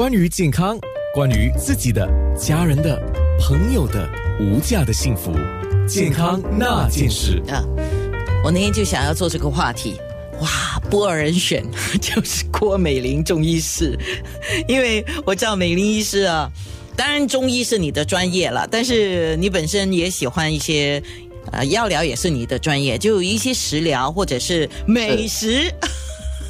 关于健康，关于自己的、家人的、朋友的无价的幸福，健康那件事啊，我那天就想要做这个话题。哇，不二人选 就是郭美玲中医师，因为我知道美玲医师啊，当然中医是你的专业了，但是你本身也喜欢一些，呃，药疗也是你的专业，就一些食疗或者是美食。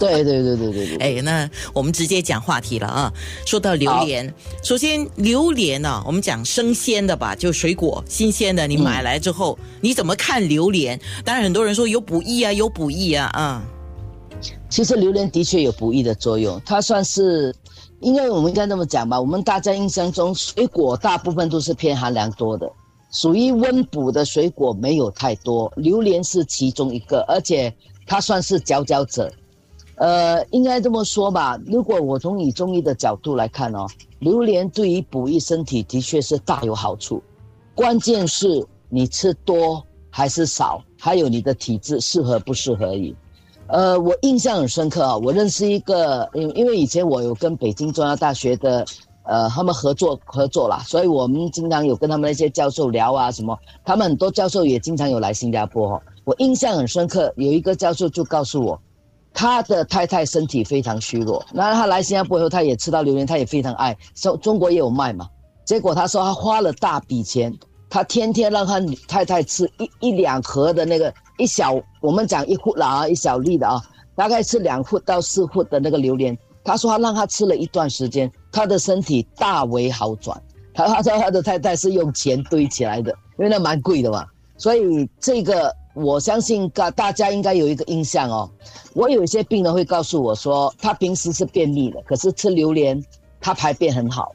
对对对对对对。哎，那我们直接讲话题了啊。说到榴莲，首先榴莲呢，我们讲生鲜的吧，就水果新鲜的，你买来之后，你怎么看榴莲？当然很多人说有补益啊，有补益啊，啊。其实榴莲的确有补益的作用，它算是，因为我们应该这么讲吧，我们大家印象中水果大部分都是偏寒凉多的，属于温补的水果没有太多，榴莲是其中一个，而且它算是佼佼者。呃，应该这么说吧，如果我从以中医的角度来看哦，榴莲对于补益身体的确是大有好处，关键是你吃多还是少，还有你的体质适合不适合而已。呃，我印象很深刻啊！我认识一个，因因为以前我有跟北京中央大学的，呃，他们合作合作啦，所以我们经常有跟他们那些教授聊啊什么。他们很多教授也经常有来新加坡哈。我印象很深刻，有一个教授就告诉我，他的太太身体非常虚弱，那他来新加坡以后，他也吃到榴莲，他也非常爱，中中国也有卖嘛。结果他说他花了大笔钱，他天天让他太太吃一一两盒的那个。一小，我们讲一户啦，一小粒的啊，大概是两户到四户的那个榴莲。他说他让他吃了一段时间，他的身体大为好转。他他说他的太太是用钱堆起来的，因为那蛮贵的嘛。所以这个我相信大大家应该有一个印象哦。我有一些病人会告诉我说，他平时是便秘的，可是吃榴莲他排便很好。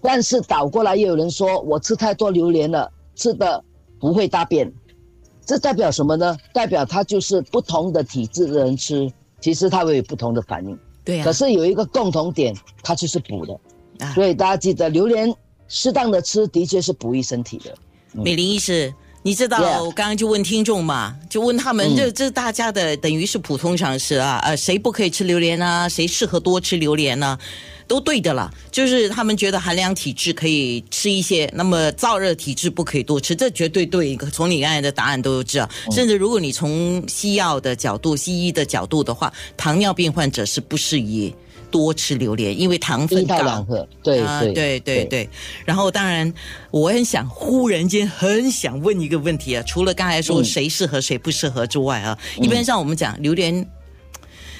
但是倒过来也有人说我吃太多榴莲了，吃的不会大便。这代表什么呢？代表他就是不同的体质的人吃，其实他会有不同的反应。对呀。可是有一个共同点，它就是补的。啊。所以大家记得，榴莲适当的吃，的确是补益身体的。美玲医师，你知道我刚刚就问听众嘛，就问他们，这这大家的等于是普通常识啊，呃，谁不可以吃榴莲呢？谁适合多吃榴莲呢？都对的了，就是他们觉得寒凉体质可以吃一些，那么燥热体质不可以多吃，这绝对对。从你刚才的答案都知道，甚至如果你从西药的角度、西医的角度的话，糖尿病患者是不适宜多吃榴莲，因为糖分高。对对对对对。然后当然，我很想忽然间很想问一个问题啊，除了刚才说谁适合谁不适合之外啊，一般上我们讲榴莲。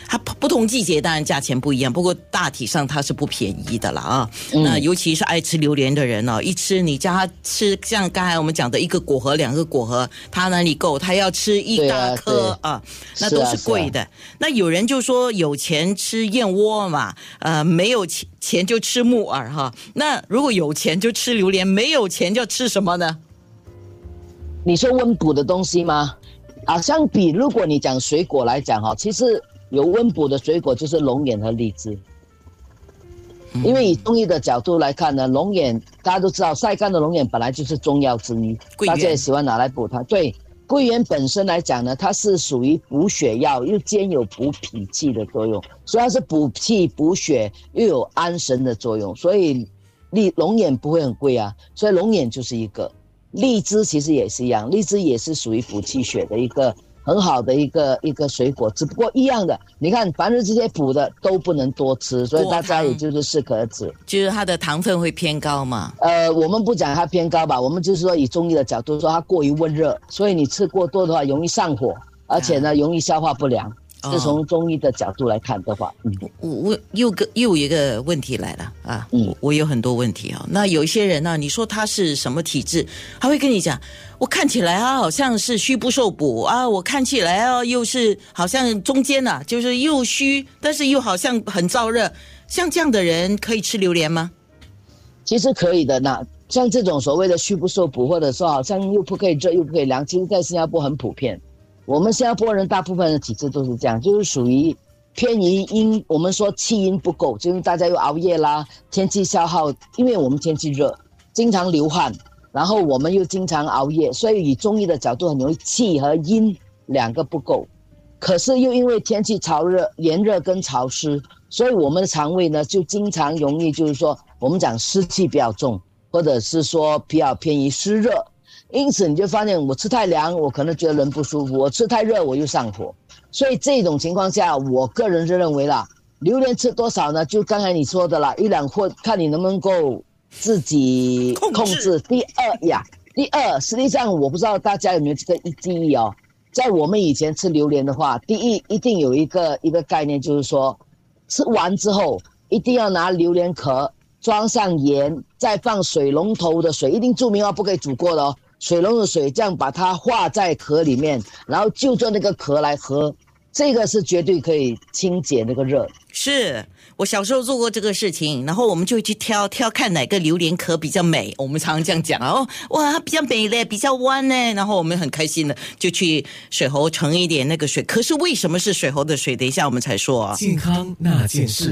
它不同季节当然价钱不一样，不过大体上它是不便宜的啦啊。那尤其是爱吃榴莲的人呢，一吃你叫他吃，像刚才我们讲的一个果核、两个果核，他哪里够？他要吃一大颗啊，那都是贵的。那有人就说有钱吃燕窝嘛，呃，没有钱钱就吃木耳哈。那如果有钱就吃榴莲，没有钱就吃什么呢？你说温补的东西吗？啊，相比如果你讲水果来讲哈，其实。有温补的水果就是龙眼和荔枝，因为以中医的角度来看呢，龙眼大家都知道，晒干的龙眼本来就是中药之一，大家也喜欢拿来补它。对，桂圆本身来讲呢，它是属于补血药，又兼有补脾气的作用，所以它是补气补血，又有安神的作用。所以荔龙眼不会很贵啊，所以龙眼就是一个。荔枝其实也是一样，荔枝也是属于补气血的一个。很好的一个一个水果，只不过一样的，你看，凡是这些补的都不能多吃，所以大家也就是适可而止。就是它的糖分会偏高嘛？呃，我们不讲它偏高吧，我们就是说以中医的角度说，它过于温热，所以你吃过多的话容易上火，而且呢容易消化不良。是从中医的角度来看的话，嗯，我我又个又一个问题来了啊，嗯，我有很多问题啊。那有一些人呢，你说他是什么体质，他会跟你讲，我看起来啊好像是虚不受补啊，我看起来啊又是好像中间呐，就是又虚，但是又好像很燥热，像这样的人可以吃榴莲吗？其实可以的，那像这种所谓的虚不受补，或者说好像又不可以热又不可以凉，其实在新加坡很普遍。我们新加坡人大部分的体质都是这样，就是属于偏于阴。我们说气阴不够，就是大家又熬夜啦，天气消耗，因为我们天气热，经常流汗，然后我们又经常熬夜，所以以中医的角度，很容易气和阴两个不够。可是又因为天气潮热、炎热跟潮湿，所以我们的肠胃呢就经常容易就是说我们讲湿气比较重，或者是说比较偏于湿热。因此你就发现我吃太凉，我可能觉得人不舒服；我吃太热，我又上火。所以这种情况下，我个人是认为啦，榴莲吃多少呢？就刚才你说的啦，一两或看你能不能够自己控制。第二呀，第二，实际上我不知道大家有没有这个记忆哦，在我们以前吃榴莲的话，第一一定有一个一个概念，就是说吃完之后一定要拿榴莲壳装上盐，再放水龙头的水，一定注明哦，不可以煮过的哦。水龙的水，这样把它化在壳里面，然后就着那个壳来喝，这个是绝对可以清洁那个热。是我小时候做过这个事情，然后我们就去挑挑看哪个榴莲壳比较美，我们常常这样讲哦，哇，比较美嘞，比较弯呢，然后我们很开心的就去水喉盛一点那个水。可是为什么是水喉的水？等一下我们才说啊。健康那件事。